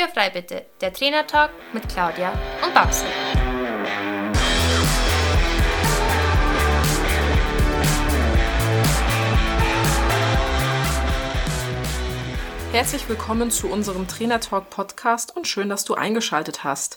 Türfrei bitte, der Trainertalk mit Claudia und Babsi. Herzlich willkommen zu unserem Trainertalk Podcast und schön, dass du eingeschaltet hast.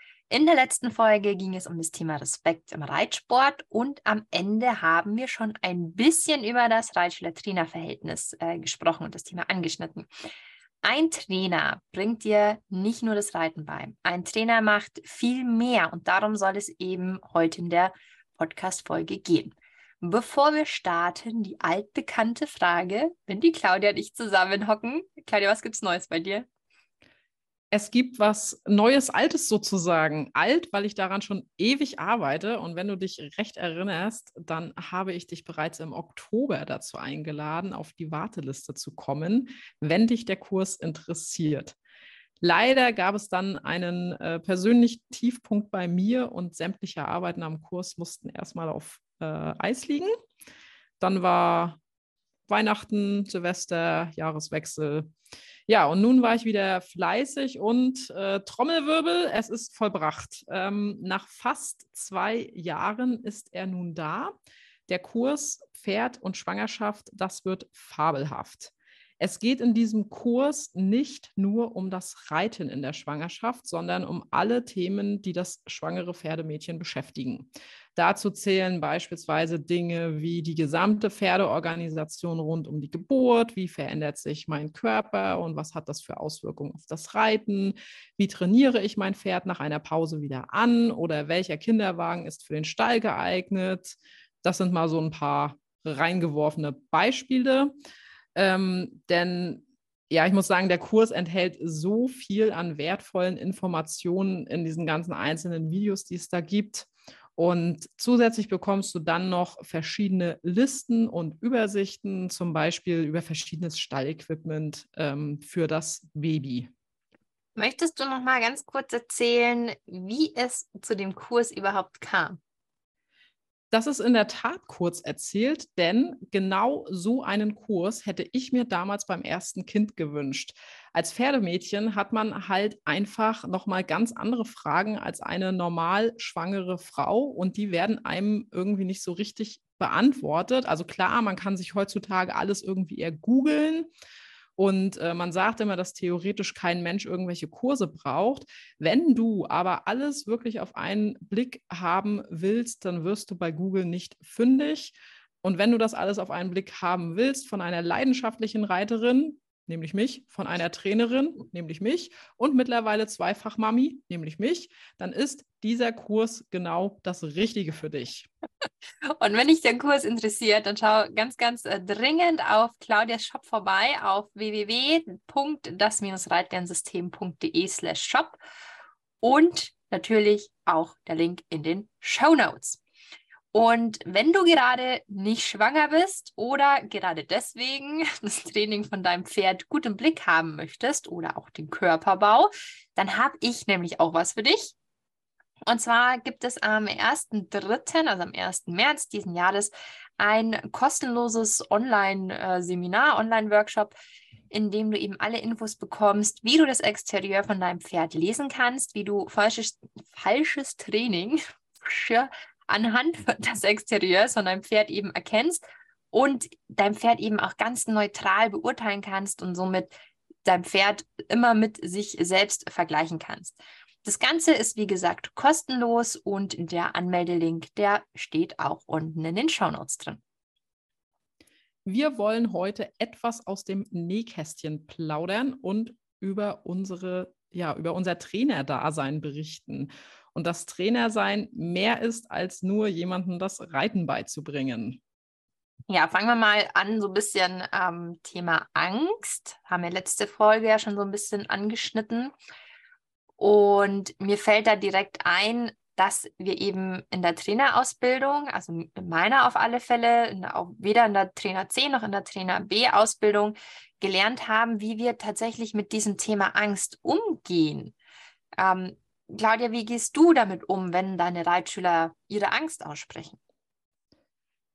In der letzten Folge ging es um das Thema Respekt im Reitsport und am Ende haben wir schon ein bisschen über das Reitschüler-Trainer-Verhältnis äh, gesprochen und das Thema angeschnitten. Ein Trainer bringt dir nicht nur das Reiten bei. Ein Trainer macht viel mehr und darum soll es eben heute in der Podcast-Folge gehen. Bevor wir starten, die altbekannte Frage, wenn die Claudia und ich zusammenhocken. Claudia, was gibt's Neues bei dir? Es gibt was Neues, Altes sozusagen. Alt, weil ich daran schon ewig arbeite. Und wenn du dich recht erinnerst, dann habe ich dich bereits im Oktober dazu eingeladen, auf die Warteliste zu kommen, wenn dich der Kurs interessiert. Leider gab es dann einen äh, persönlichen Tiefpunkt bei mir und sämtliche Arbeiten am Kurs mussten erstmal auf äh, Eis liegen. Dann war Weihnachten, Silvester, Jahreswechsel. Ja, und nun war ich wieder fleißig und äh, Trommelwirbel, es ist vollbracht. Ähm, nach fast zwei Jahren ist er nun da. Der Kurs Pferd und Schwangerschaft, das wird fabelhaft. Es geht in diesem Kurs nicht nur um das Reiten in der Schwangerschaft, sondern um alle Themen, die das schwangere Pferdemädchen beschäftigen. Dazu zählen beispielsweise Dinge wie die gesamte Pferdeorganisation rund um die Geburt, wie verändert sich mein Körper und was hat das für Auswirkungen auf das Reiten, wie trainiere ich mein Pferd nach einer Pause wieder an oder welcher Kinderwagen ist für den Stall geeignet. Das sind mal so ein paar reingeworfene Beispiele. Ähm, denn ja, ich muss sagen, der Kurs enthält so viel an wertvollen Informationen in diesen ganzen einzelnen Videos, die es da gibt. Und zusätzlich bekommst du dann noch verschiedene Listen und Übersichten, zum Beispiel über verschiedenes Stallequipment ähm, für das Baby. Möchtest du noch mal ganz kurz erzählen, wie es zu dem Kurs überhaupt kam? Das ist in der Tat kurz erzählt, denn genau so einen Kurs hätte ich mir damals beim ersten Kind gewünscht. Als Pferdemädchen hat man halt einfach noch mal ganz andere Fragen als eine normal schwangere Frau und die werden einem irgendwie nicht so richtig beantwortet. Also klar, man kann sich heutzutage alles irgendwie eher googeln und äh, man sagt immer, dass theoretisch kein Mensch irgendwelche Kurse braucht. Wenn du aber alles wirklich auf einen Blick haben willst, dann wirst du bei Google nicht fündig. Und wenn du das alles auf einen Blick haben willst von einer leidenschaftlichen Reiterin, nämlich mich, von einer Trainerin, nämlich mich, und mittlerweile zweifach Mami, nämlich mich, dann ist dieser Kurs genau das Richtige für dich. Und wenn dich der Kurs interessiert, dann schau ganz, ganz äh, dringend auf Claudias Shop vorbei auf www.das-reitlernsystem.de slash shop und natürlich auch der Link in den Show Notes. Und wenn du gerade nicht schwanger bist oder gerade deswegen das Training von deinem Pferd gut im Blick haben möchtest oder auch den Körperbau, dann habe ich nämlich auch was für dich. Und zwar gibt es am 1.3., also am 1. März diesen Jahres, ein kostenloses Online-Seminar, Online-Workshop, in dem du eben alle Infos bekommst, wie du das Exterieur von deinem Pferd lesen kannst, wie du falsches, falsches Training anhand des Exterieurs von deinem Pferd eben erkennst und dein Pferd eben auch ganz neutral beurteilen kannst und somit dein Pferd immer mit sich selbst vergleichen kannst. Das Ganze ist wie gesagt kostenlos und der Anmeldelink, der steht auch unten in den Shownotes drin. Wir wollen heute etwas aus dem Nähkästchen plaudern und über unsere ja, über unser Trainerdasein berichten und das Trainersein mehr ist als nur jemandem das Reiten beizubringen. Ja, fangen wir mal an, so ein bisschen ähm, Thema Angst. Haben wir letzte Folge ja schon so ein bisschen angeschnitten. Und mir fällt da direkt ein, dass wir eben in der Trainerausbildung, also in meiner auf alle Fälle, auch weder in der Trainer C noch in der Trainer B Ausbildung gelernt haben, wie wir tatsächlich mit diesem Thema Angst umgehen. Ähm, Claudia, wie gehst du damit um, wenn deine Reitschüler ihre Angst aussprechen?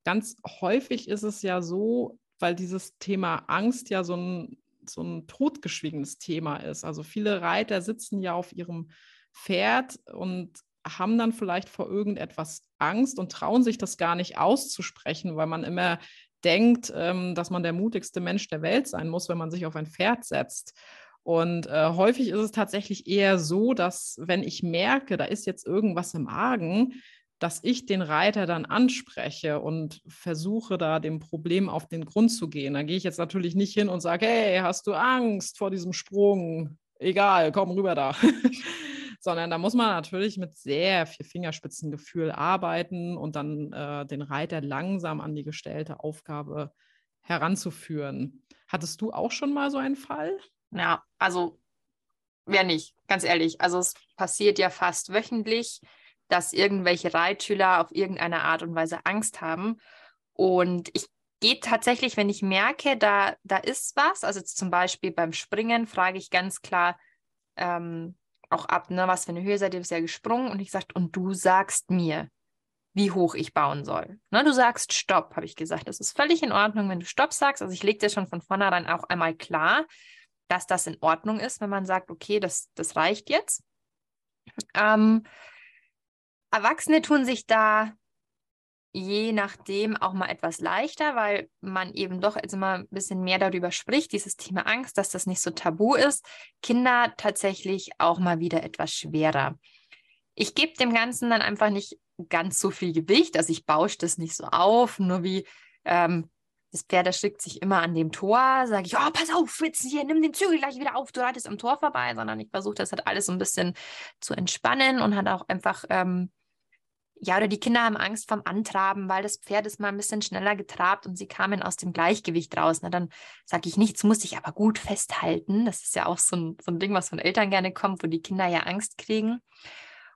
Ganz häufig ist es ja so, weil dieses Thema Angst ja so ein, so ein totgeschwiegenes Thema ist. Also viele Reiter sitzen ja auf ihrem Pferd und haben dann vielleicht vor irgendetwas Angst und trauen sich das gar nicht auszusprechen, weil man immer denkt, ähm, dass man der mutigste Mensch der Welt sein muss, wenn man sich auf ein Pferd setzt. Und äh, häufig ist es tatsächlich eher so, dass wenn ich merke, da ist jetzt irgendwas im Argen, dass ich den Reiter dann anspreche und versuche da dem Problem auf den Grund zu gehen. Da gehe ich jetzt natürlich nicht hin und sage, hey, hast du Angst vor diesem Sprung? Egal, komm rüber da. Sondern da muss man natürlich mit sehr viel Fingerspitzengefühl arbeiten und dann äh, den Reiter langsam an die gestellte Aufgabe heranzuführen. Hattest du auch schon mal so einen Fall? Ja, also wer nicht, ganz ehrlich. Also es passiert ja fast wöchentlich dass irgendwelche Reitschüler auf irgendeine Art und Weise Angst haben. Und ich gehe tatsächlich, wenn ich merke, da, da ist was, also zum Beispiel beim Springen, frage ich ganz klar ähm, auch ab, ne, was für eine Höhe seid ihr bisher gesprungen? Und ich sage, und du sagst mir, wie hoch ich bauen soll. Ne, du sagst Stopp, habe ich gesagt. Das ist völlig in Ordnung, wenn du Stopp sagst. Also ich lege dir schon von vornherein auch einmal klar, dass das in Ordnung ist, wenn man sagt, okay, das, das reicht jetzt. Ähm, Erwachsene tun sich da je nachdem auch mal etwas leichter, weil man eben doch jetzt immer ein bisschen mehr darüber spricht, dieses Thema Angst, dass das nicht so tabu ist. Kinder tatsächlich auch mal wieder etwas schwerer. Ich gebe dem Ganzen dann einfach nicht ganz so viel Gewicht, also ich bausche das nicht so auf, nur wie ähm, das Pferd erschrickt sich immer an dem Tor, sage ich, oh, pass auf, jetzt hier, nimm den Zügel gleich wieder auf, du reitest am Tor vorbei, sondern ich versuche das halt alles so ein bisschen zu entspannen und hat auch einfach ähm, ja, oder die Kinder haben Angst vom Antraben, weil das Pferd ist mal ein bisschen schneller getrabt und sie kamen aus dem Gleichgewicht raus. Na, dann sage ich, nichts muss ich aber gut festhalten. Das ist ja auch so ein, so ein Ding, was von Eltern gerne kommt, wo die Kinder ja Angst kriegen.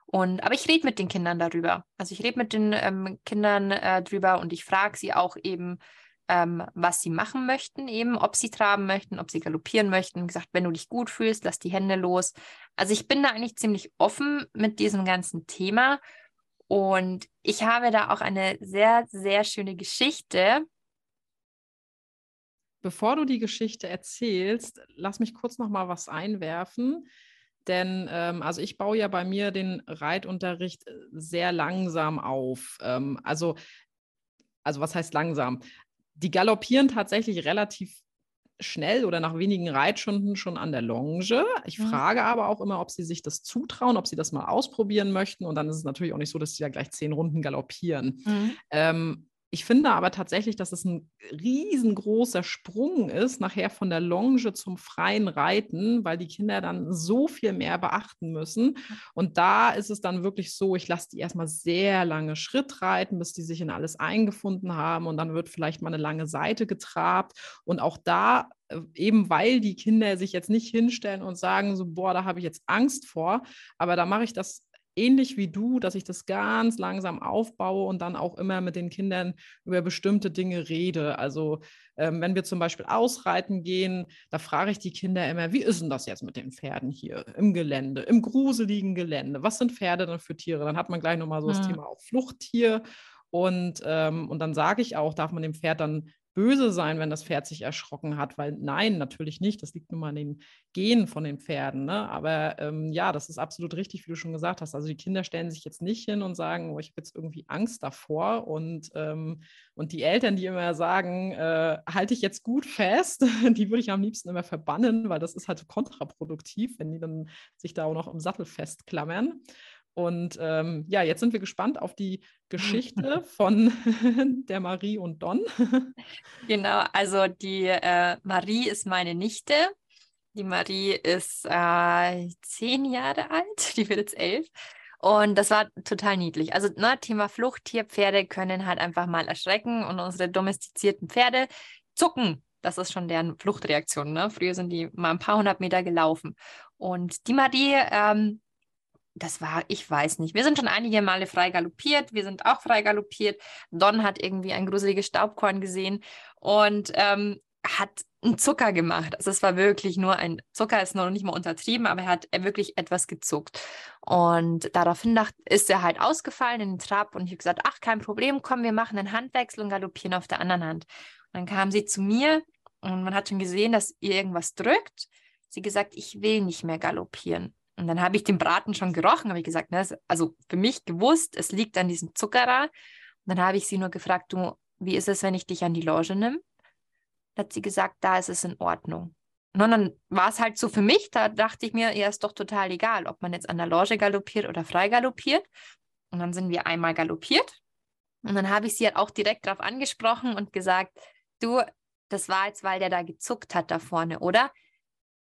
Und, aber ich rede mit den Kindern darüber. Also ich rede mit den ähm, Kindern äh, drüber und ich frage sie auch eben, ähm, was sie machen möchten, eben, ob sie traben möchten, ob sie galoppieren möchten. Wie gesagt, wenn du dich gut fühlst, lass die Hände los. Also ich bin da eigentlich ziemlich offen mit diesem ganzen Thema und ich habe da auch eine sehr, sehr schöne Geschichte. Bevor du die Geschichte erzählst, lass mich kurz noch mal was einwerfen. Denn ähm, also ich baue ja bei mir den Reitunterricht äh, sehr langsam auf. Ähm, also, also was heißt langsam? Die galoppieren tatsächlich relativ schnell oder nach wenigen Reitstunden schon an der Longe. Ich mhm. frage aber auch immer, ob sie sich das zutrauen, ob sie das mal ausprobieren möchten. Und dann ist es natürlich auch nicht so, dass sie ja gleich zehn Runden galoppieren. Mhm. Ähm, ich finde aber tatsächlich, dass es ein riesengroßer Sprung ist, nachher von der Longe zum freien Reiten, weil die Kinder dann so viel mehr beachten müssen. Und da ist es dann wirklich so, ich lasse die erstmal sehr lange Schritt reiten, bis die sich in alles eingefunden haben. Und dann wird vielleicht mal eine lange Seite getrabt. Und auch da äh, eben weil die Kinder sich jetzt nicht hinstellen und sagen so, boah, da habe ich jetzt Angst vor, aber da mache ich das ähnlich wie du, dass ich das ganz langsam aufbaue und dann auch immer mit den Kindern über bestimmte Dinge rede. Also ähm, wenn wir zum Beispiel ausreiten gehen, da frage ich die Kinder immer, wie ist denn das jetzt mit den Pferden hier im Gelände, im gruseligen Gelände? Was sind Pferde dann für Tiere? Dann hat man gleich nochmal so das Thema auch Fluchttier. Und, ähm, und dann sage ich auch, darf man dem Pferd dann böse sein, wenn das Pferd sich erschrocken hat, weil nein, natürlich nicht. Das liegt nun mal an den Genen von den Pferden. Ne? Aber ähm, ja, das ist absolut richtig, wie du schon gesagt hast. Also die Kinder stellen sich jetzt nicht hin und sagen, oh, ich habe jetzt irgendwie Angst davor. Und, ähm, und die Eltern, die immer sagen, äh, halte ich jetzt gut fest, die würde ich am liebsten immer verbannen, weil das ist halt kontraproduktiv, wenn die dann sich da auch noch im Sattel festklammern. Und ähm, ja, jetzt sind wir gespannt auf die Geschichte von der Marie und Don. Genau, also die äh, Marie ist meine Nichte. Die Marie ist äh, zehn Jahre alt, die wird jetzt elf. Und das war total niedlich. Also ne, Thema Fluchttierpferde können halt einfach mal erschrecken und unsere domestizierten Pferde zucken. Das ist schon deren Fluchtreaktion. Ne? Früher sind die mal ein paar hundert Meter gelaufen. Und die Marie ähm, das war, ich weiß nicht. Wir sind schon einige Male frei galoppiert. Wir sind auch frei galoppiert. Don hat irgendwie ein gruseliges Staubkorn gesehen und ähm, hat einen Zucker gemacht. Also es war wirklich nur ein Zucker, ist noch nicht mal untertrieben, aber er hat wirklich etwas gezuckt. Und daraufhin ist er halt ausgefallen in den Trab und ich habe gesagt, ach, kein Problem, komm, wir machen einen Handwechsel und galoppieren auf der anderen Hand. Und dann kam sie zu mir und man hat schon gesehen, dass ihr irgendwas drückt. Sie gesagt, ich will nicht mehr galoppieren. Und dann habe ich den Braten schon gerochen, habe ich gesagt, ne, also für mich gewusst, es liegt an diesem Zuckerer. Und dann habe ich sie nur gefragt, du, wie ist es, wenn ich dich an die Loge nehme? Da hat sie gesagt, da ist es in Ordnung. Und dann war es halt so für mich, da dachte ich mir, ja, ist doch total egal, ob man jetzt an der Loge galoppiert oder frei galoppiert. Und dann sind wir einmal galoppiert. Und dann habe ich sie halt auch direkt darauf angesprochen und gesagt, du, das war jetzt, weil der da gezuckt hat da vorne, oder?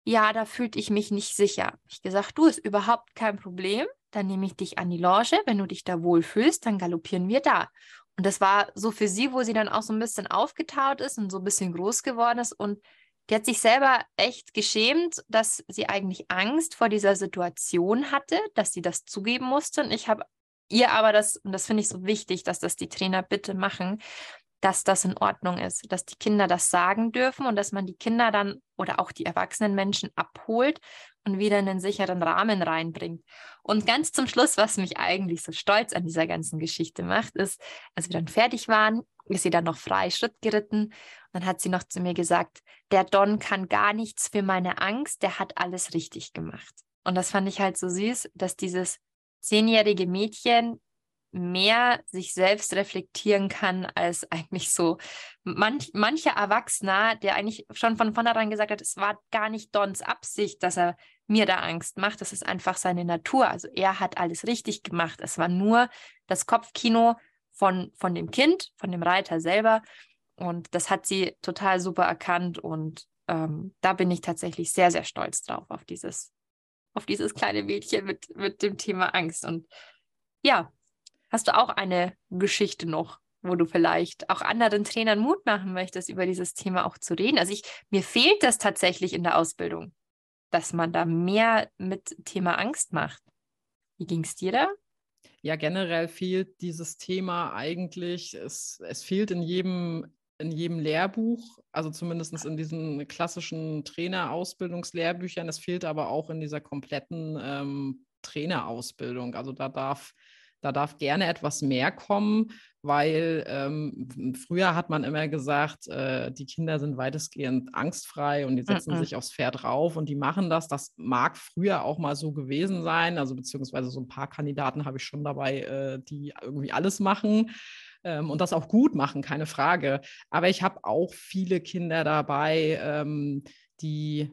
Ja, da fühlte ich mich nicht sicher. Ich gesagt, du, ist überhaupt kein Problem. Dann nehme ich dich an die Loge. Wenn du dich da wohlfühlst, dann galoppieren wir da. Und das war so für sie, wo sie dann auch so ein bisschen aufgetaut ist und so ein bisschen groß geworden ist. Und die hat sich selber echt geschämt, dass sie eigentlich Angst vor dieser Situation hatte, dass sie das zugeben musste. Und ich habe ihr aber das, und das finde ich so wichtig, dass das die Trainer bitte machen, dass das in Ordnung ist, dass die Kinder das sagen dürfen und dass man die Kinder dann oder auch die erwachsenen Menschen abholt und wieder in einen sicheren Rahmen reinbringt. Und ganz zum Schluss, was mich eigentlich so stolz an dieser ganzen Geschichte macht, ist, als wir dann fertig waren, ist sie dann noch frei Schritt geritten. Und dann hat sie noch zu mir gesagt, der Don kann gar nichts für meine Angst, der hat alles richtig gemacht. Und das fand ich halt so süß, dass dieses zehnjährige Mädchen mehr sich selbst reflektieren kann als eigentlich so manch, mancher Erwachsener, der eigentlich schon von vornherein gesagt hat, es war gar nicht Dons Absicht, dass er mir da Angst macht. Das ist einfach seine Natur. Also er hat alles richtig gemacht. Es war nur das Kopfkino von, von dem Kind, von dem Reiter selber. Und das hat sie total super erkannt. Und ähm, da bin ich tatsächlich sehr, sehr stolz drauf, auf dieses, auf dieses kleine Mädchen mit, mit dem Thema Angst. Und ja, Hast du auch eine Geschichte noch, wo du vielleicht auch anderen Trainern Mut machen möchtest, über dieses Thema auch zu reden? Also ich, mir fehlt das tatsächlich in der Ausbildung, dass man da mehr mit Thema Angst macht. Wie ging es dir da? Ja, generell fehlt dieses Thema eigentlich, es, es fehlt in jedem, in jedem Lehrbuch, also zumindest in diesen klassischen Trainerausbildungslehrbüchern. Es fehlt aber auch in dieser kompletten ähm, Trainerausbildung. Also da darf da darf gerne etwas mehr kommen, weil ähm, früher hat man immer gesagt, äh, die Kinder sind weitestgehend angstfrei und die setzen -mm. sich aufs Pferd rauf und die machen das. Das mag früher auch mal so gewesen sein, also beziehungsweise so ein paar Kandidaten habe ich schon dabei, äh, die irgendwie alles machen ähm, und das auch gut machen, keine Frage. Aber ich habe auch viele Kinder dabei, ähm, die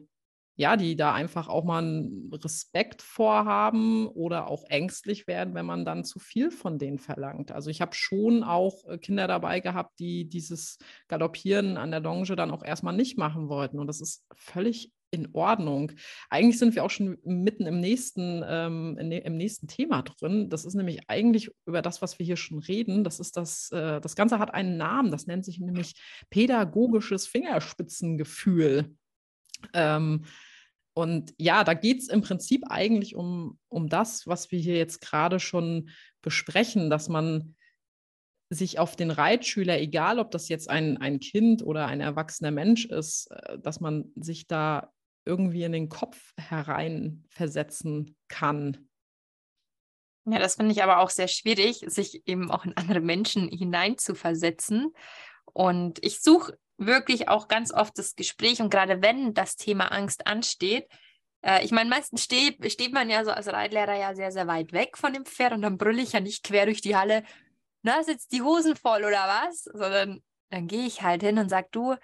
ja, die da einfach auch mal einen Respekt vorhaben oder auch ängstlich werden, wenn man dann zu viel von denen verlangt. Also ich habe schon auch äh, Kinder dabei gehabt, die dieses Galoppieren an der Longe dann auch erstmal nicht machen wollten. Und das ist völlig in Ordnung. Eigentlich sind wir auch schon mitten im nächsten, ähm, im nächsten Thema drin. Das ist nämlich eigentlich über das, was wir hier schon reden. Das ist das, äh, das Ganze hat einen Namen. Das nennt sich nämlich pädagogisches Fingerspitzengefühl. Ähm, und ja, da geht es im Prinzip eigentlich um, um das, was wir hier jetzt gerade schon besprechen, dass man sich auf den Reitschüler, egal ob das jetzt ein, ein Kind oder ein erwachsener Mensch ist, äh, dass man sich da irgendwie in den Kopf hereinversetzen kann. Ja, das finde ich aber auch sehr schwierig, sich eben auch in andere Menschen hineinzuversetzen. Und ich suche wirklich auch ganz oft das Gespräch und gerade wenn das Thema Angst ansteht, äh, ich meine, meistens steht, steht man ja so als Reitlehrer ja sehr, sehr weit weg von dem Pferd und dann brülle ich ja nicht quer durch die Halle, na, sitzt die Hosen voll oder was, sondern dann gehe ich halt hin und sage, du,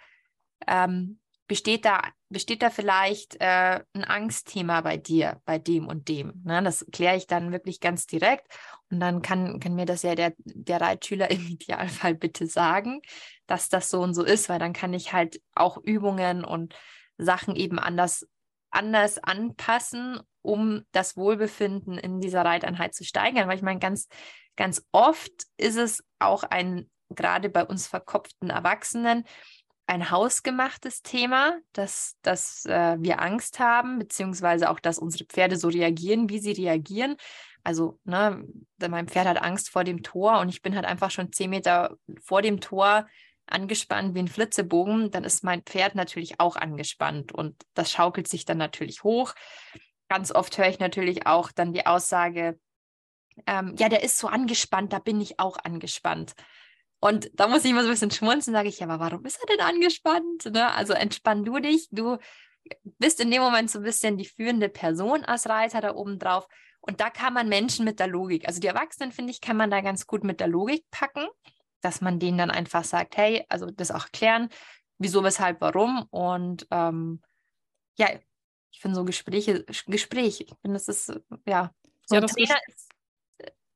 ähm, besteht da, besteht da vielleicht äh, ein Angstthema bei dir, bei dem und dem? Ne? Das kläre ich dann wirklich ganz direkt. Und dann kann, kann mir das ja der, der Reitschüler im Idealfall bitte sagen, dass das so und so ist, weil dann kann ich halt auch Übungen und Sachen eben anders, anders anpassen, um das Wohlbefinden in dieser Reiteinheit zu steigern. Weil ich meine, ganz, ganz oft ist es auch ein, gerade bei uns verkopften Erwachsenen, ein hausgemachtes Thema, dass, dass äh, wir Angst haben, beziehungsweise auch, dass unsere Pferde so reagieren, wie sie reagieren. Also, ne, mein Pferd hat Angst vor dem Tor und ich bin halt einfach schon zehn Meter vor dem Tor angespannt wie ein Flitzebogen, dann ist mein Pferd natürlich auch angespannt und das schaukelt sich dann natürlich hoch. Ganz oft höre ich natürlich auch dann die Aussage, ähm, ja, der ist so angespannt, da bin ich auch angespannt. Und da muss ich immer so ein bisschen schmunzeln, sage ich, ja, aber warum ist er denn angespannt? Ne? Also entspann du dich, du bist in dem Moment so ein bisschen die führende Person als Reiter da oben drauf. Und da kann man Menschen mit der Logik, also die Erwachsenen, finde ich, kann man da ganz gut mit der Logik packen, dass man denen dann einfach sagt, hey, also das auch klären, wieso, weshalb, warum. Und ähm, ja, ich finde so Gespräche, Gespräch, ich finde, das ist, ja, so ja, das Trainer ist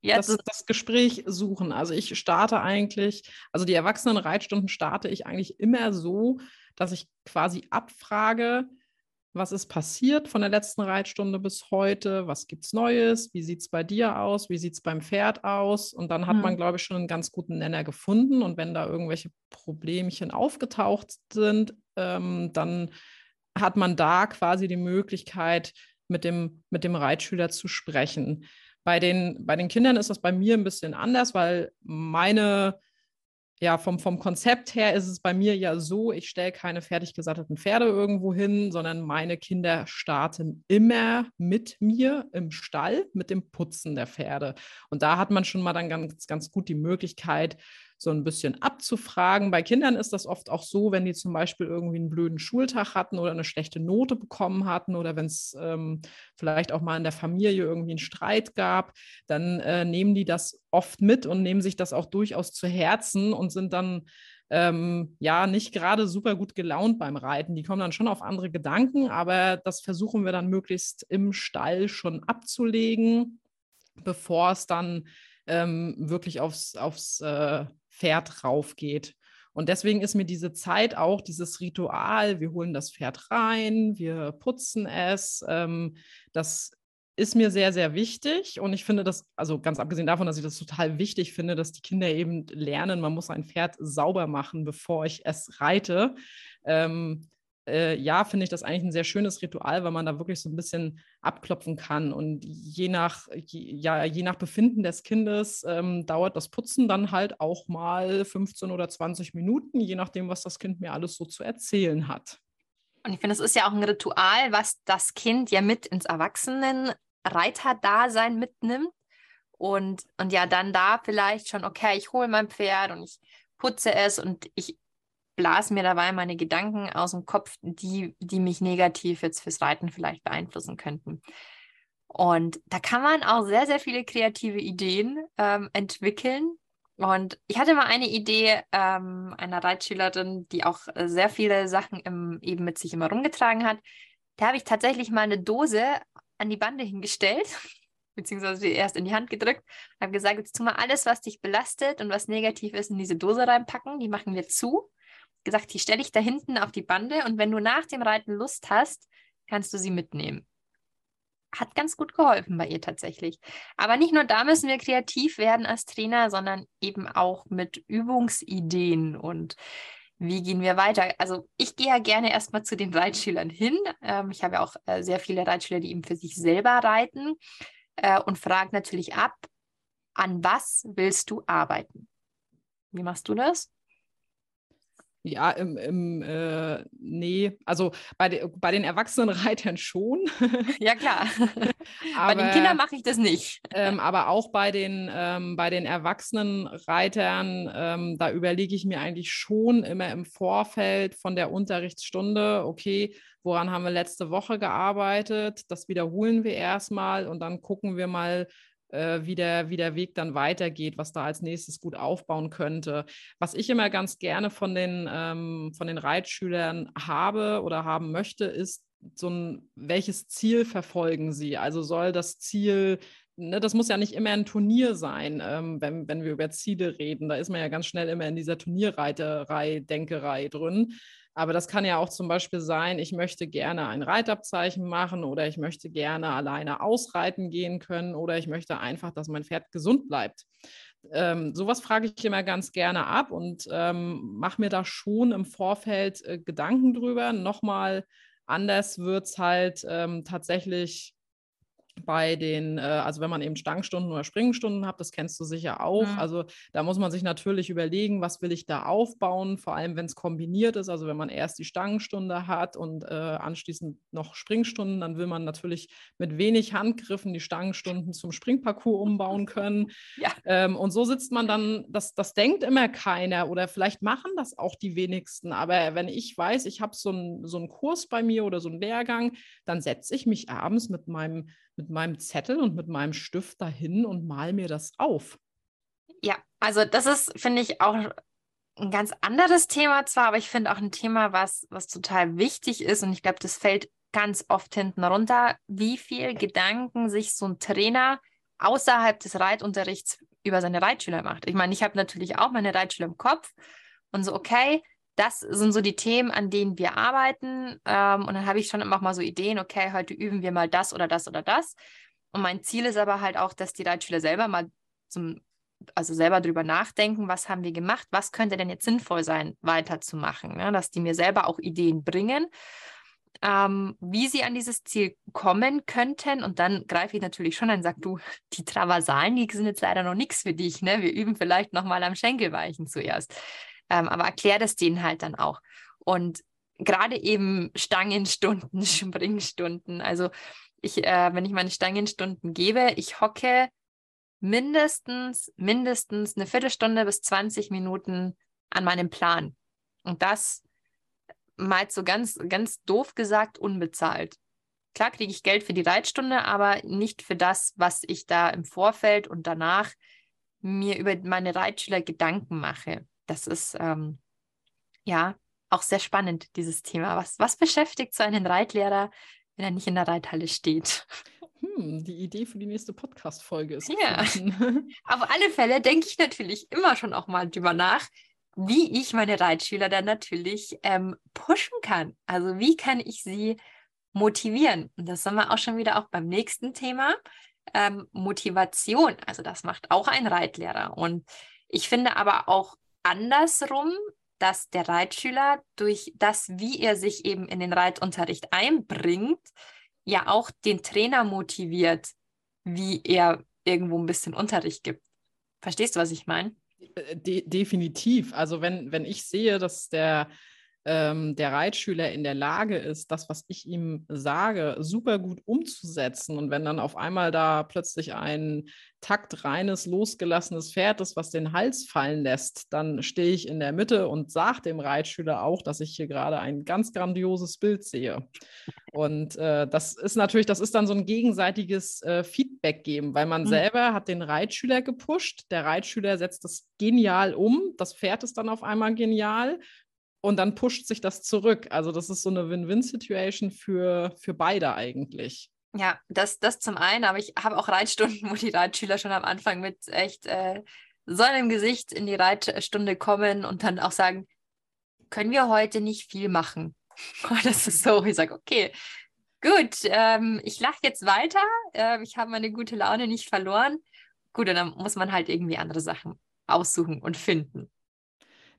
Jetzt. Das, das Gespräch suchen. Also ich starte eigentlich, also die Erwachsenen-Reitstunden starte ich eigentlich immer so, dass ich quasi abfrage, was ist passiert von der letzten Reitstunde bis heute, was gibt es Neues, wie sieht es bei dir aus, wie sieht es beim Pferd aus. Und dann hat mhm. man, glaube ich, schon einen ganz guten Nenner gefunden. Und wenn da irgendwelche Problemchen aufgetaucht sind, ähm, dann hat man da quasi die Möglichkeit, mit dem, mit dem Reitschüler zu sprechen. Bei den, bei den Kindern ist das bei mir ein bisschen anders, weil meine, ja, vom, vom Konzept her ist es bei mir ja so, ich stelle keine fertig gesattelten Pferde irgendwo hin, sondern meine Kinder starten immer mit mir im Stall mit dem Putzen der Pferde. Und da hat man schon mal dann ganz, ganz gut die Möglichkeit, so ein bisschen abzufragen. Bei Kindern ist das oft auch so, wenn die zum Beispiel irgendwie einen blöden Schultag hatten oder eine schlechte Note bekommen hatten oder wenn es ähm, vielleicht auch mal in der Familie irgendwie einen Streit gab, dann äh, nehmen die das oft mit und nehmen sich das auch durchaus zu Herzen und sind dann ähm, ja nicht gerade super gut gelaunt beim Reiten. Die kommen dann schon auf andere Gedanken, aber das versuchen wir dann möglichst im Stall schon abzulegen, bevor es dann ähm, wirklich aufs, aufs äh, Pferd raufgeht. Und deswegen ist mir diese Zeit auch, dieses Ritual, wir holen das Pferd rein, wir putzen es, ähm, das ist mir sehr, sehr wichtig. Und ich finde das, also ganz abgesehen davon, dass ich das total wichtig finde, dass die Kinder eben lernen, man muss ein Pferd sauber machen, bevor ich es reite. Ähm, äh, ja, finde ich das eigentlich ein sehr schönes Ritual, weil man da wirklich so ein bisschen abklopfen kann. Und je nach, je, ja, je nach Befinden des Kindes ähm, dauert das Putzen dann halt auch mal 15 oder 20 Minuten, je nachdem, was das Kind mir alles so zu erzählen hat. Und ich finde, es ist ja auch ein Ritual, was das Kind ja mit ins Erwachsenen-Reiter-Dasein mitnimmt. Und, und ja, dann da vielleicht schon, okay, ich hole mein Pferd und ich putze es und ich blase mir dabei meine Gedanken aus dem Kopf, die, die mich negativ jetzt fürs Reiten vielleicht beeinflussen könnten. Und da kann man auch sehr, sehr viele kreative Ideen ähm, entwickeln. Und ich hatte mal eine Idee ähm, einer Reitschülerin, die auch sehr viele Sachen im, eben mit sich immer rumgetragen hat. Da habe ich tatsächlich mal eine Dose an die Bande hingestellt, beziehungsweise erst in die Hand gedrückt, habe gesagt, jetzt tu mal alles, was dich belastet und was negativ ist, in diese Dose reinpacken. Die machen wir zu gesagt, die stelle ich da hinten auf die Bande und wenn du nach dem Reiten Lust hast, kannst du sie mitnehmen. Hat ganz gut geholfen bei ihr tatsächlich. Aber nicht nur da müssen wir kreativ werden als Trainer, sondern eben auch mit Übungsideen und wie gehen wir weiter? Also ich gehe ja gerne erstmal zu den Reitschülern hin. Ähm, ich habe ja auch äh, sehr viele Reitschüler, die eben für sich selber reiten äh, und frage natürlich ab, an was willst du arbeiten? Wie machst du das? Ja, im, im äh, nee, also bei, de, bei den erwachsenen Reitern schon. ja, klar. aber, bei den Kindern mache ich das nicht. Ähm, aber auch bei den, ähm, bei den erwachsenen Reitern, ähm, da überlege ich mir eigentlich schon immer im Vorfeld von der Unterrichtsstunde, okay, woran haben wir letzte Woche gearbeitet? Das wiederholen wir erstmal und dann gucken wir mal, wie, der, wie der Weg dann weitergeht, was da als nächstes gut aufbauen könnte. Was ich immer ganz gerne von den, ähm, von den Reitschülern habe oder haben möchte, ist so ein, welches Ziel verfolgen sie? Also soll das Ziel Ne, das muss ja nicht immer ein Turnier sein, ähm, wenn, wenn wir über Ziele reden. Da ist man ja ganz schnell immer in dieser Turnierreiterei, Denkerei drin. Aber das kann ja auch zum Beispiel sein, ich möchte gerne ein Reitabzeichen machen oder ich möchte gerne alleine ausreiten gehen können oder ich möchte einfach, dass mein Pferd gesund bleibt. ähm, sowas frage ich immer ganz gerne ab und ähm, mache mir da schon im Vorfeld äh, Gedanken drüber. Nochmal anders wird es halt ähm, tatsächlich bei den, äh, also wenn man eben Stangstunden oder Springstunden hat, das kennst du sicher auch. Mhm. Also da muss man sich natürlich überlegen, was will ich da aufbauen, vor allem wenn es kombiniert ist. Also wenn man erst die Stangenstunde hat und äh, anschließend noch Springstunden, dann will man natürlich mit wenig Handgriffen die Stangenstunden zum Springparcours umbauen können. Ja. Ähm, und so sitzt man dann, das, das denkt immer keiner oder vielleicht machen das auch die wenigsten. Aber wenn ich weiß, ich habe so, ein, so einen Kurs bei mir oder so einen Lehrgang, dann setze ich mich abends mit meinem mit meinem Zettel und mit meinem Stift dahin und mal mir das auf. Ja, also das ist, finde ich, auch ein ganz anderes Thema zwar, aber ich finde auch ein Thema, was, was total wichtig ist und ich glaube, das fällt ganz oft hinten runter, wie viel Gedanken sich so ein Trainer außerhalb des Reitunterrichts über seine Reitschüler macht. Ich meine, ich habe natürlich auch meine Reitschüler im Kopf und so, okay, das sind so die Themen, an denen wir arbeiten. Ähm, und dann habe ich schon immer mal so Ideen, okay, heute üben wir mal das oder das oder das. Und mein Ziel ist aber halt auch, dass die Reitschüler selber mal zum, also selber drüber nachdenken, was haben wir gemacht, was könnte denn jetzt sinnvoll sein, weiterzumachen. Ne? Dass die mir selber auch Ideen bringen, ähm, wie sie an dieses Ziel kommen könnten. Und dann greife ich natürlich schon ein und sage, du, die Traversalen, die sind jetzt leider noch nichts für dich. Ne? Wir üben vielleicht nochmal am Schenkelweichen zuerst. Ähm, aber erklär das denen halt dann auch. Und gerade eben Stangenstunden, Springstunden. Also ich, äh, wenn ich meine Stangenstunden gebe, ich hocke mindestens, mindestens eine Viertelstunde bis 20 Minuten an meinem Plan. Und das mal so ganz, ganz doof gesagt, unbezahlt. Klar kriege ich Geld für die Reitstunde, aber nicht für das, was ich da im Vorfeld und danach mir über meine Reitschüler Gedanken mache das ist ähm, ja auch sehr spannend, dieses Thema. Was, was beschäftigt so einen Reitlehrer, wenn er nicht in der Reithalle steht? Hm, die Idee für die nächste Podcast-Folge ist. Ja. Auf alle Fälle denke ich natürlich immer schon auch mal drüber nach, wie ich meine Reitschüler dann natürlich ähm, pushen kann. Also wie kann ich sie motivieren? Und das sind wir auch schon wieder auch beim nächsten Thema. Ähm, Motivation, also das macht auch ein Reitlehrer. Und ich finde aber auch andersrum, dass der Reitschüler durch das, wie er sich eben in den reitunterricht einbringt, ja auch den Trainer motiviert, wie er irgendwo ein bisschen Unterricht gibt. Verstehst du, was ich meine? Äh, de definitiv. Also wenn, wenn ich sehe, dass der ähm, der Reitschüler in der Lage ist, das, was ich ihm sage, super gut umzusetzen. Und wenn dann auf einmal da plötzlich ein taktreines, losgelassenes Pferd ist, was den Hals fallen lässt, dann stehe ich in der Mitte und sage dem Reitschüler auch, dass ich hier gerade ein ganz grandioses Bild sehe. Und äh, das ist natürlich, das ist dann so ein gegenseitiges äh, Feedback geben, weil man mhm. selber hat den Reitschüler gepusht, der Reitschüler setzt das genial um, das Pferd ist dann auf einmal genial und dann pusht sich das zurück. Also das ist so eine Win-Win-Situation für, für beide eigentlich. Ja, das, das zum einen, aber ich habe auch Reitstunden, wo die Reitschüler schon am Anfang mit echt äh, so einem Gesicht in die Reitstunde kommen und dann auch sagen, können wir heute nicht viel machen. Das ist so, ich sage, okay, gut, ähm, ich lache jetzt weiter, äh, ich habe meine gute Laune nicht verloren. Gut, und dann muss man halt irgendwie andere Sachen aussuchen und finden.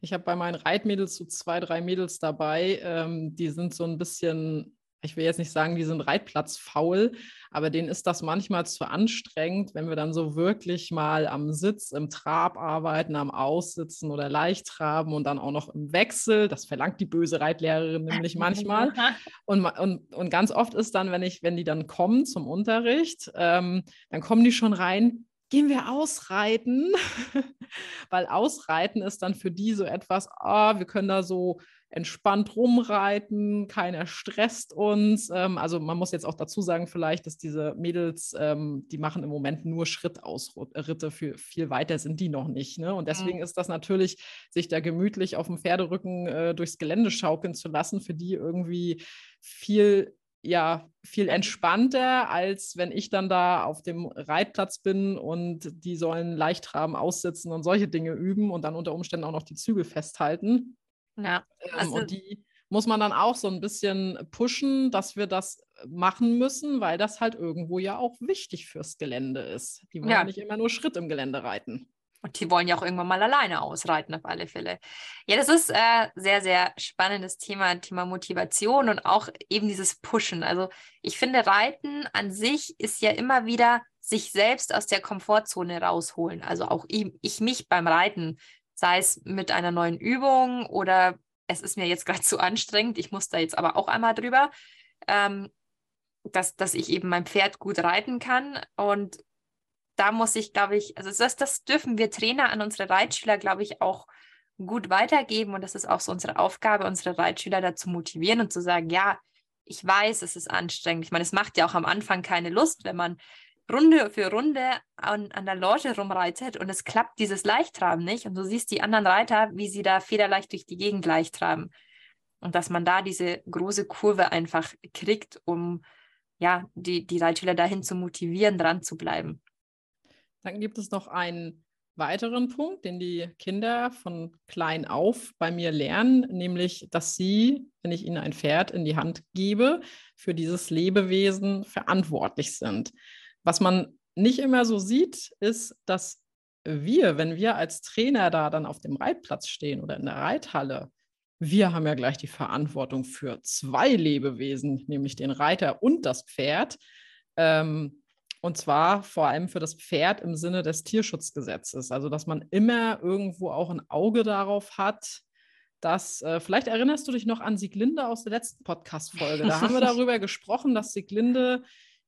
Ich habe bei meinen Reitmädels so zwei, drei Mädels dabei, ähm, die sind so ein bisschen, ich will jetzt nicht sagen, die sind reitplatzfaul, aber denen ist das manchmal zu anstrengend, wenn wir dann so wirklich mal am Sitz, im Trab arbeiten, am Aussitzen oder leicht traben und dann auch noch im Wechsel. Das verlangt die böse Reitlehrerin nämlich manchmal. Und, und, und ganz oft ist dann, wenn ich, wenn die dann kommen zum Unterricht, ähm, dann kommen die schon rein gehen wir ausreiten, weil ausreiten ist dann für die so etwas, ah, wir können da so entspannt rumreiten, keiner stresst uns. Ähm, also man muss jetzt auch dazu sagen vielleicht, dass diese Mädels, ähm, die machen im Moment nur Schrittausritte, für viel weiter sind die noch nicht. Ne? Und deswegen mhm. ist das natürlich, sich da gemütlich auf dem Pferderücken äh, durchs Gelände schaukeln zu lassen, für die irgendwie viel ja viel entspannter, als wenn ich dann da auf dem Reitplatz bin und die sollen leicht traben, aussitzen und solche Dinge üben und dann unter Umständen auch noch die Zügel festhalten. Ja. Ähm, also und die muss man dann auch so ein bisschen pushen, dass wir das machen müssen, weil das halt irgendwo ja auch wichtig fürs Gelände ist. Die wollen ja nicht immer nur Schritt im Gelände reiten. Und die wollen ja auch irgendwann mal alleine ausreiten, auf alle Fälle. Ja, das ist äh, sehr, sehr spannendes Thema, Thema Motivation und auch eben dieses Pushen. Also ich finde, Reiten an sich ist ja immer wieder sich selbst aus der Komfortzone rausholen. Also auch ich, ich mich beim Reiten, sei es mit einer neuen Übung oder es ist mir jetzt gerade zu anstrengend, ich muss da jetzt aber auch einmal drüber, ähm, dass, dass ich eben mein Pferd gut reiten kann. Und da muss ich, glaube ich, also das, das dürfen wir Trainer an unsere Reitschüler, glaube ich, auch gut weitergeben. Und das ist auch so unsere Aufgabe, unsere Reitschüler dazu motivieren und zu sagen, ja, ich weiß, es ist anstrengend. Ich meine, es macht ja auch am Anfang keine Lust, wenn man Runde für Runde an, an der Loge rumreitet und es klappt dieses Leichttraben nicht. Und du siehst die anderen Reiter, wie sie da federleicht durch die Gegend leichttraben. Und dass man da diese große Kurve einfach kriegt, um ja, die, die Reitschüler dahin zu motivieren, dran zu bleiben. Dann gibt es noch einen weiteren Punkt, den die Kinder von klein auf bei mir lernen, nämlich, dass sie, wenn ich ihnen ein Pferd in die Hand gebe, für dieses Lebewesen verantwortlich sind. Was man nicht immer so sieht, ist, dass wir, wenn wir als Trainer da dann auf dem Reitplatz stehen oder in der Reithalle, wir haben ja gleich die Verantwortung für zwei Lebewesen, nämlich den Reiter und das Pferd. Ähm, und zwar vor allem für das Pferd im Sinne des Tierschutzgesetzes. Also, dass man immer irgendwo auch ein Auge darauf hat, dass, äh, vielleicht erinnerst du dich noch an Sieglinde aus der letzten Podcast-Folge. Da haben wir darüber gesprochen, dass Sieglinde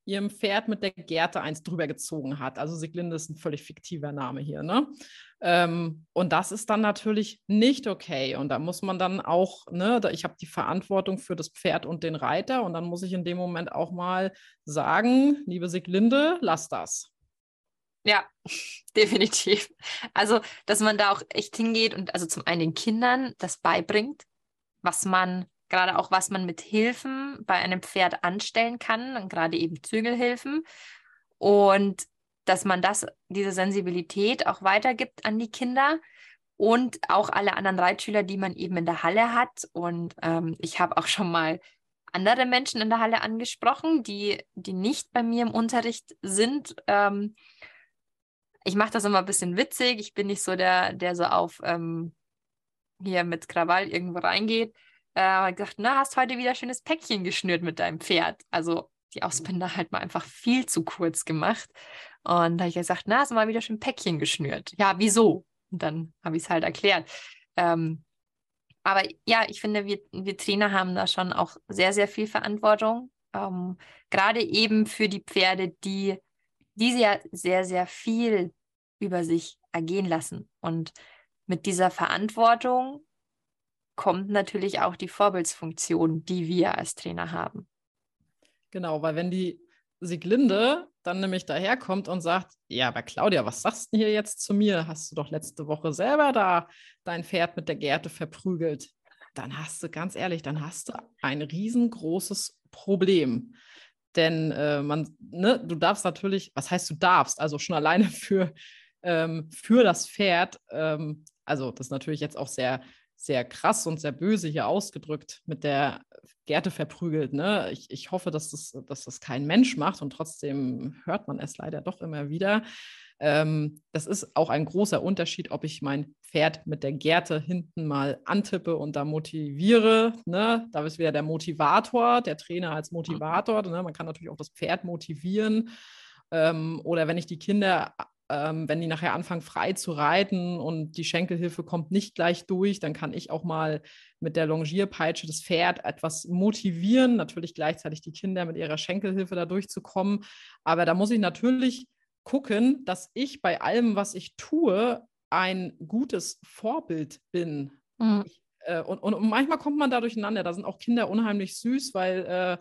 ihrem Pferd mit der Gerte eins drüber gezogen hat. Also Sieglinde ist ein völlig fiktiver Name hier. Ne? Ähm, und das ist dann natürlich nicht okay. Und da muss man dann auch, ne, ich habe die Verantwortung für das Pferd und den Reiter. Und dann muss ich in dem Moment auch mal sagen, liebe Sieglinde, lass das. Ja, definitiv. Also, dass man da auch echt hingeht und also zum einen den Kindern das beibringt, was man gerade auch, was man mit Hilfen bei einem Pferd anstellen kann, gerade eben Zügelhilfen. Und dass man das, diese Sensibilität auch weitergibt an die Kinder und auch alle anderen Reitschüler, die man eben in der Halle hat. Und ähm, ich habe auch schon mal andere Menschen in der Halle angesprochen, die, die nicht bei mir im Unterricht sind. Ähm, ich mache das immer ein bisschen witzig. Ich bin nicht so der, der so auf ähm, hier mit Krawall irgendwo reingeht äh, gesagt, na, hast heute wieder schönes Päckchen geschnürt mit deinem Pferd. Also die Ausbinder halt mal einfach viel zu kurz gemacht. Und da habe ich gesagt, na, hast du mal wieder schön Päckchen geschnürt. Ja, wieso? Und dann habe ich es halt erklärt. Ähm, aber ja, ich finde, wir, wir Trainer haben da schon auch sehr, sehr viel Verantwortung. Ähm, Gerade eben für die Pferde, die diese ja sehr, sehr viel über sich ergehen lassen. Und mit dieser Verantwortung kommt natürlich auch die Vorbildsfunktion, die wir als Trainer haben. Genau, weil wenn die Sieglinde dann nämlich daherkommt und sagt, ja, aber Claudia, was sagst du hier jetzt zu mir? Hast du doch letzte Woche selber da dein Pferd mit der Gerte verprügelt? Dann hast du, ganz ehrlich, dann hast du ein riesengroßes Problem. Denn äh, man, ne, du darfst natürlich, was heißt du darfst? Also schon alleine für, ähm, für das Pferd, ähm, also das ist natürlich jetzt auch sehr sehr krass und sehr böse hier ausgedrückt mit der Gerte verprügelt. Ne? Ich, ich hoffe, dass das, dass das kein Mensch macht und trotzdem hört man es leider doch immer wieder. Ähm, das ist auch ein großer Unterschied, ob ich mein Pferd mit der Gerte hinten mal antippe und da motiviere. Ne? Da ist wieder der Motivator, der Trainer als Motivator. Ne? Man kann natürlich auch das Pferd motivieren. Ähm, oder wenn ich die Kinder ähm, wenn die nachher anfangen frei zu reiten und die Schenkelhilfe kommt nicht gleich durch, dann kann ich auch mal mit der Longierpeitsche das Pferd etwas motivieren, natürlich gleichzeitig die Kinder mit ihrer Schenkelhilfe da durchzukommen. Aber da muss ich natürlich gucken, dass ich bei allem, was ich tue, ein gutes Vorbild bin. Mhm. Ich, äh, und, und, und, manchmal kommt man da durcheinander. Da sind auch Kinder unheimlich süß, weil äh,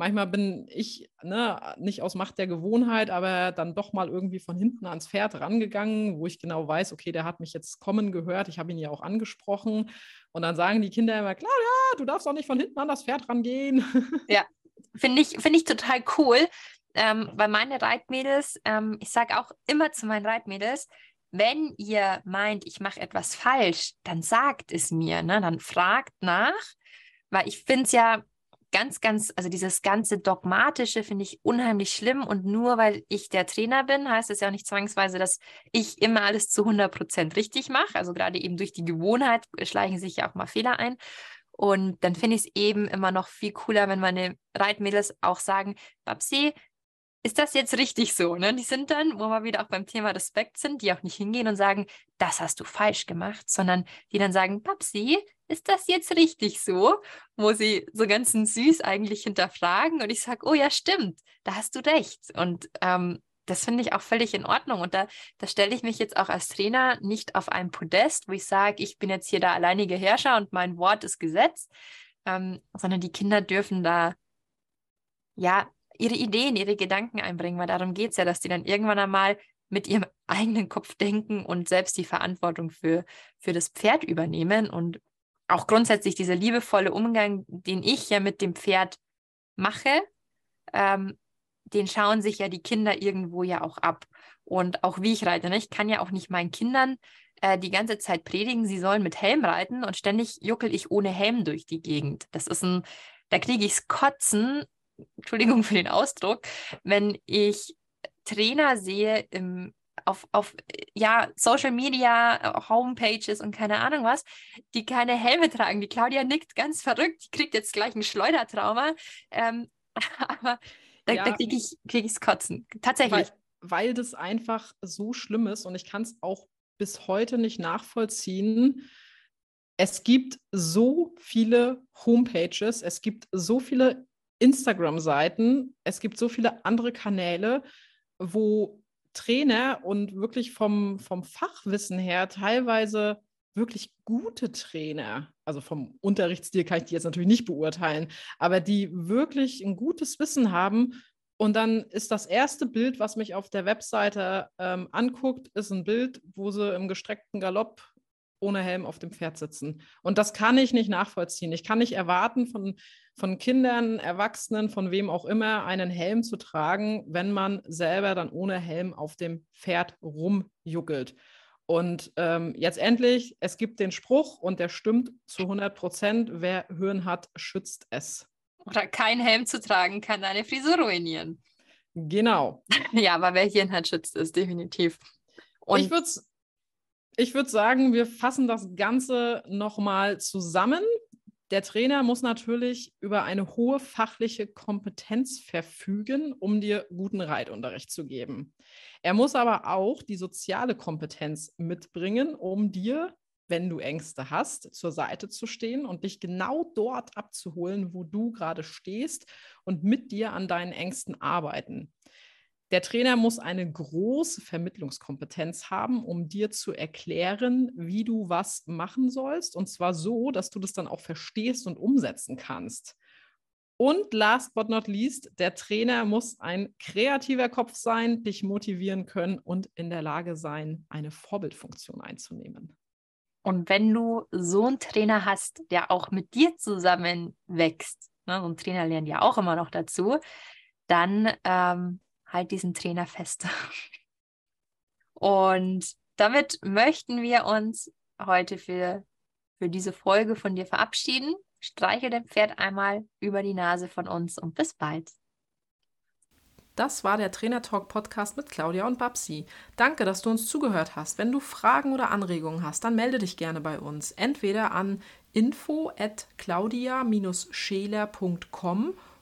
manchmal bin ich ne, nicht aus Macht der Gewohnheit, aber dann doch mal irgendwie von hinten ans Pferd rangegangen, wo ich genau weiß, okay, der hat mich jetzt kommen gehört, ich habe ihn ja auch angesprochen. Und dann sagen die Kinder immer, klar, ja, du darfst auch nicht von hinten an das Pferd rangehen. Ja, finde ich, find ich total cool, ähm, weil meine Reitmädels, ähm, ich sage auch immer zu meinen Reitmädels, wenn ihr meint, ich mache etwas falsch, dann sagt es mir, ne? dann fragt nach, weil ich finde es ja ganz, ganz, also dieses ganze Dogmatische finde ich unheimlich schlimm. Und nur weil ich der Trainer bin, heißt es ja auch nicht zwangsweise, dass ich immer alles zu 100 Prozent richtig mache. Also gerade eben durch die Gewohnheit schleichen sich ja auch mal Fehler ein. Und dann finde ich es eben immer noch viel cooler, wenn meine Reitmädels auch sagen, Babsi, ist das jetzt richtig so? Ne? Die sind dann, wo wir wieder auch beim Thema Respekt sind, die auch nicht hingehen und sagen, das hast du falsch gemacht, sondern die dann sagen, Babsi, ist das jetzt richtig so? Wo sie so ganz süß eigentlich hinterfragen und ich sage, oh ja, stimmt, da hast du recht. Und ähm, das finde ich auch völlig in Ordnung. Und da, da stelle ich mich jetzt auch als Trainer nicht auf ein Podest, wo ich sage, ich bin jetzt hier der alleinige Herrscher und mein Wort ist Gesetz, ähm, sondern die Kinder dürfen da ja ihre Ideen, ihre Gedanken einbringen, weil darum geht es ja, dass die dann irgendwann einmal mit ihrem eigenen Kopf denken und selbst die Verantwortung für, für das Pferd übernehmen und auch grundsätzlich dieser liebevolle Umgang, den ich ja mit dem Pferd mache, ähm, den schauen sich ja die Kinder irgendwo ja auch ab. Und auch wie ich reite. Ne? Ich kann ja auch nicht meinen Kindern äh, die ganze Zeit predigen, sie sollen mit Helm reiten und ständig juckel ich ohne Helm durch die Gegend. Das ist ein, da kriege ich es kotzen, Entschuldigung für den Ausdruck, wenn ich Trainer sehe im, auf, auf ja, Social Media, Homepages und keine Ahnung was, die keine Helme tragen. Die Claudia nickt ganz verrückt, die kriegt jetzt gleich ein Schleudertrauma. Ähm, aber da, ja, da kriege ich es kotzen. Tatsächlich. Weil, weil das einfach so schlimm ist und ich kann es auch bis heute nicht nachvollziehen. Es gibt so viele Homepages, es gibt so viele Instagram-Seiten, es gibt so viele andere Kanäle, wo Trainer und wirklich vom, vom Fachwissen her teilweise wirklich gute Trainer, also vom Unterrichtsstil kann ich die jetzt natürlich nicht beurteilen, aber die wirklich ein gutes Wissen haben. Und dann ist das erste Bild, was mich auf der Webseite ähm, anguckt, ist ein Bild, wo sie im gestreckten Galopp ohne Helm auf dem Pferd sitzen. Und das kann ich nicht nachvollziehen. Ich kann nicht erwarten, von, von Kindern, Erwachsenen, von wem auch immer, einen Helm zu tragen, wenn man selber dann ohne Helm auf dem Pferd rumjuckelt. Und ähm, jetzt endlich, es gibt den Spruch und der stimmt zu 100 Prozent, wer Hirn hat, schützt es. Oder kein Helm zu tragen kann deine Frisur ruinieren. Genau. ja, aber wer Hirn hat, schützt es definitiv. Und ich würde ich würd sagen, wir fassen das Ganze nochmal zusammen. Der Trainer muss natürlich über eine hohe fachliche Kompetenz verfügen, um dir guten Reitunterricht zu geben. Er muss aber auch die soziale Kompetenz mitbringen, um dir, wenn du Ängste hast, zur Seite zu stehen und dich genau dort abzuholen, wo du gerade stehst und mit dir an deinen Ängsten arbeiten. Der Trainer muss eine große Vermittlungskompetenz haben, um dir zu erklären, wie du was machen sollst. Und zwar so, dass du das dann auch verstehst und umsetzen kannst. Und last but not least, der Trainer muss ein kreativer Kopf sein, dich motivieren können und in der Lage sein, eine Vorbildfunktion einzunehmen. Und wenn du so einen Trainer hast, der auch mit dir zusammen wächst, ne, und Trainer lernen ja auch immer noch dazu, dann ähm, halt diesen Trainer fest. und damit möchten wir uns heute für, für diese Folge von dir verabschieden. Streiche dein Pferd einmal über die Nase von uns und bis bald. Das war der Trainer Talk Podcast mit Claudia und Babsi. Danke, dass du uns zugehört hast. Wenn du Fragen oder Anregungen hast, dann melde dich gerne bei uns. Entweder an info at claudia-scheler.com